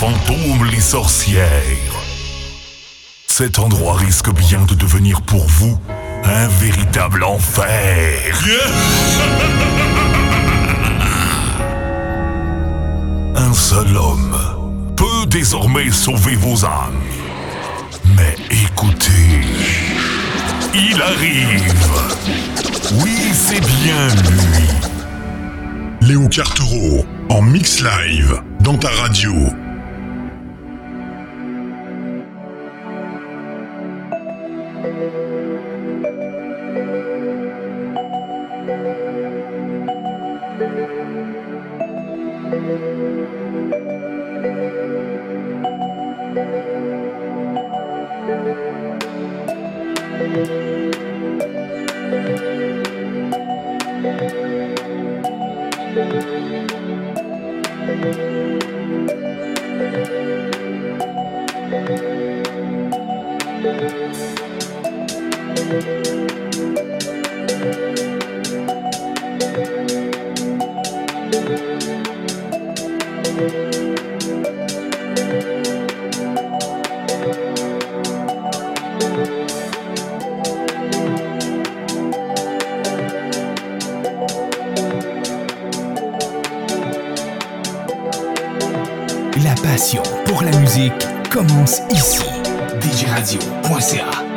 fantômes, les sorcières. Cet endroit risque bien de devenir pour vous un véritable enfer. Un seul homme peut désormais sauver vos âmes. Mais écoutez, il arrive. Oui, c'est bien lui. Léo Cartero en mix live dans ta radio. La passion pour la musique commence ici. djradio.ca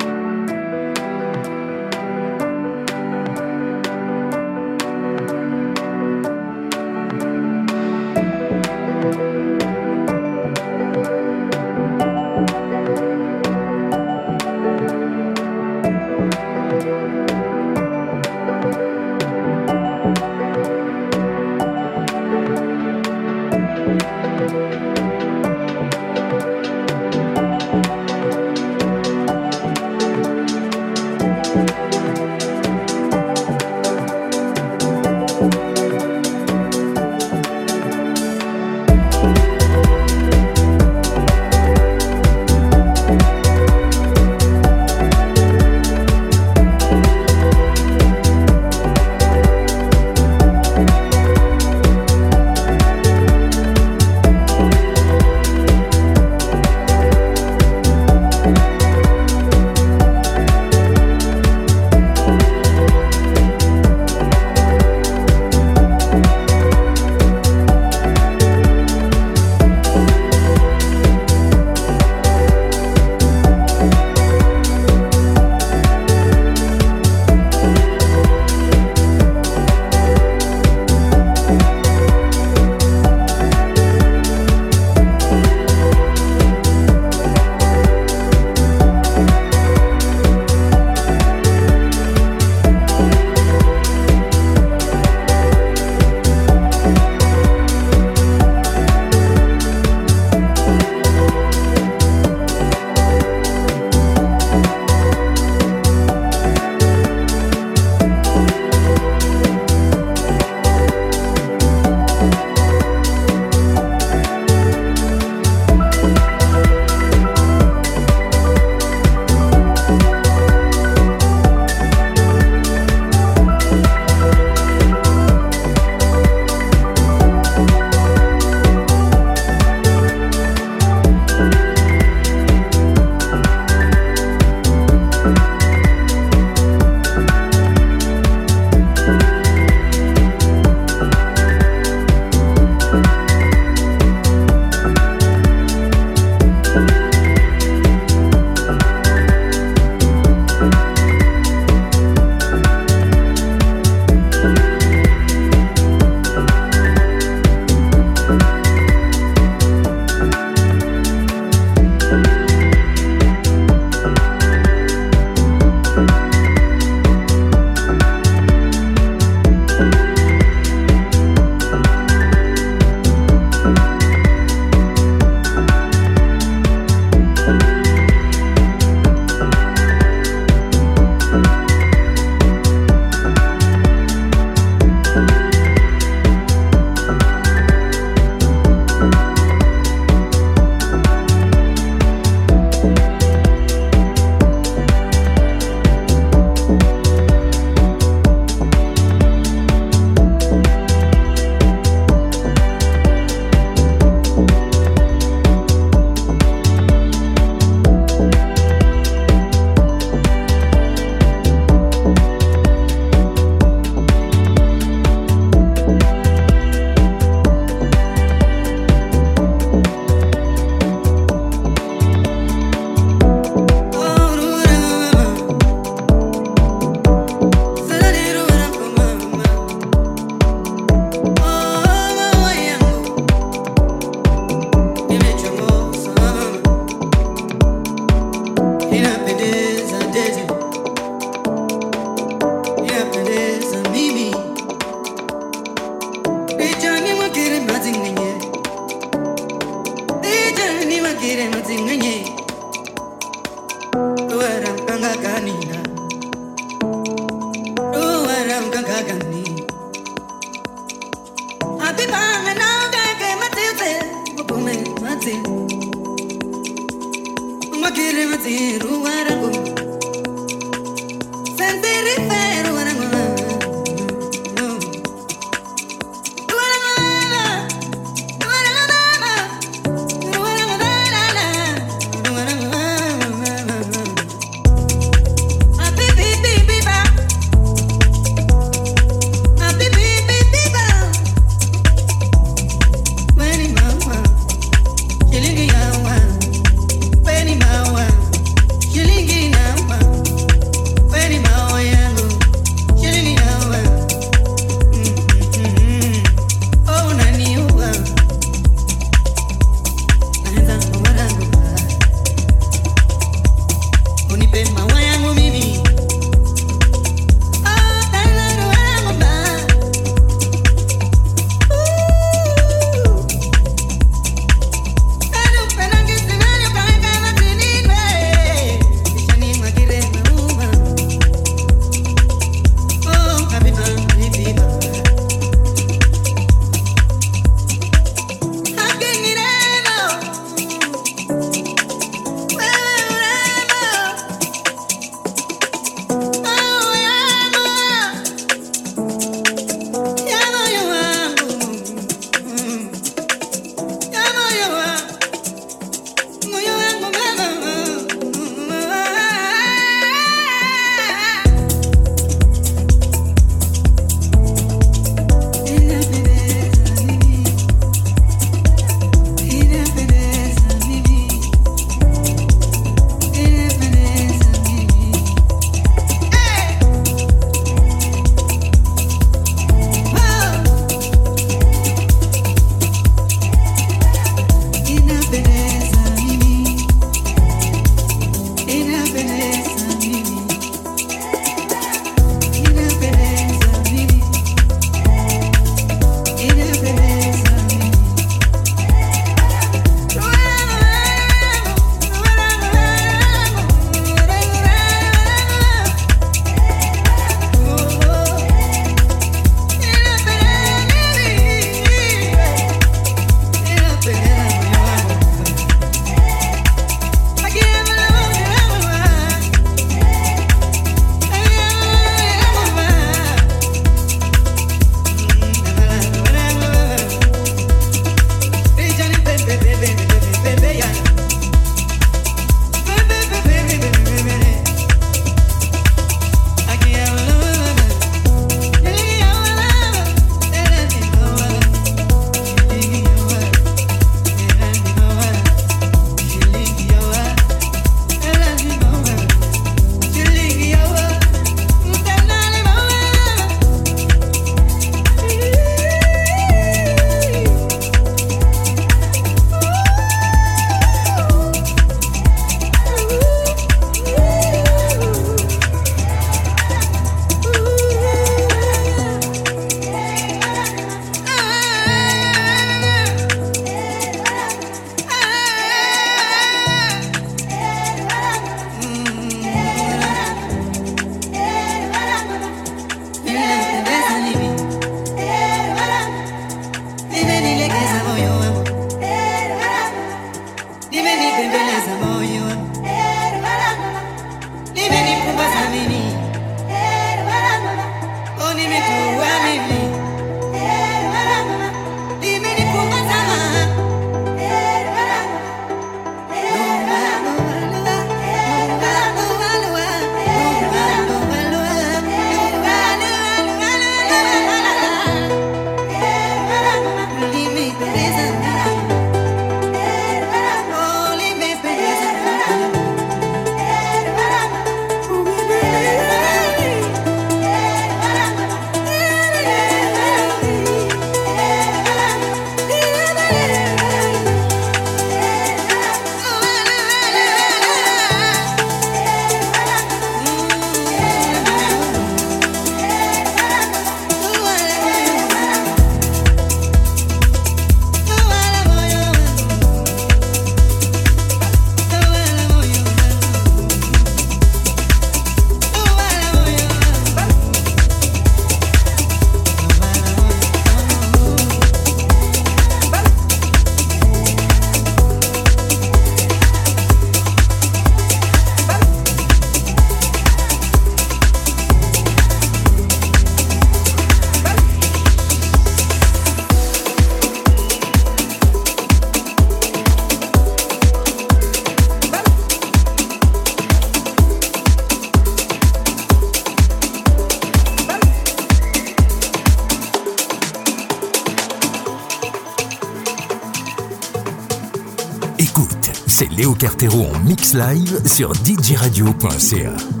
Cartero en mix live sur djradio.ca.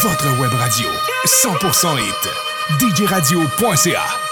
votre web radio. 100% hit. djradio.ca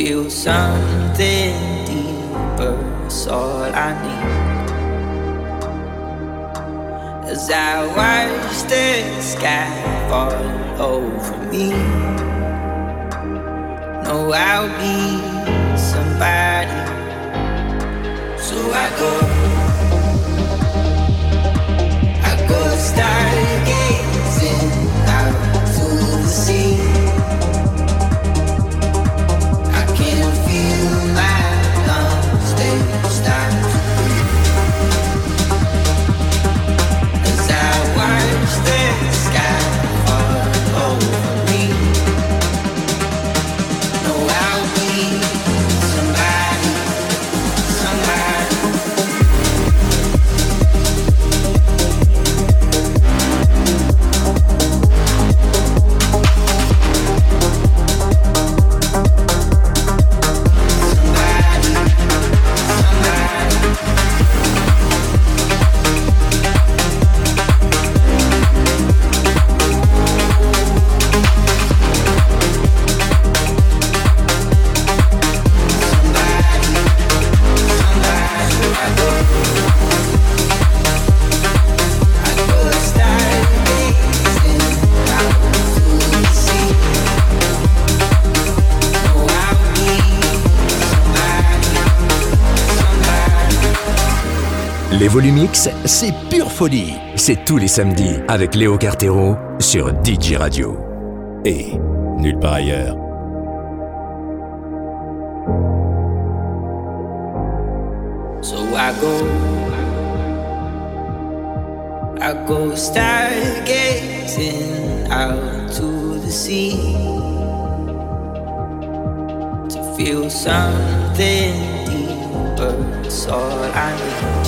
feel something deeper. It's all I need. As I watch the sky fall over me, know I'll be somebody. So I go, Volumix, c'est pure folie. C'est tous les samedis avec Léo Cartero sur DJ Radio. Et nulle part ailleurs. So I go, I go stargazing out to the sea to feel something deeper. It's all I need.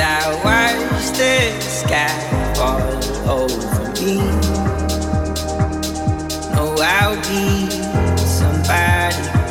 I watch the sky fall over me, know I'll be somebody.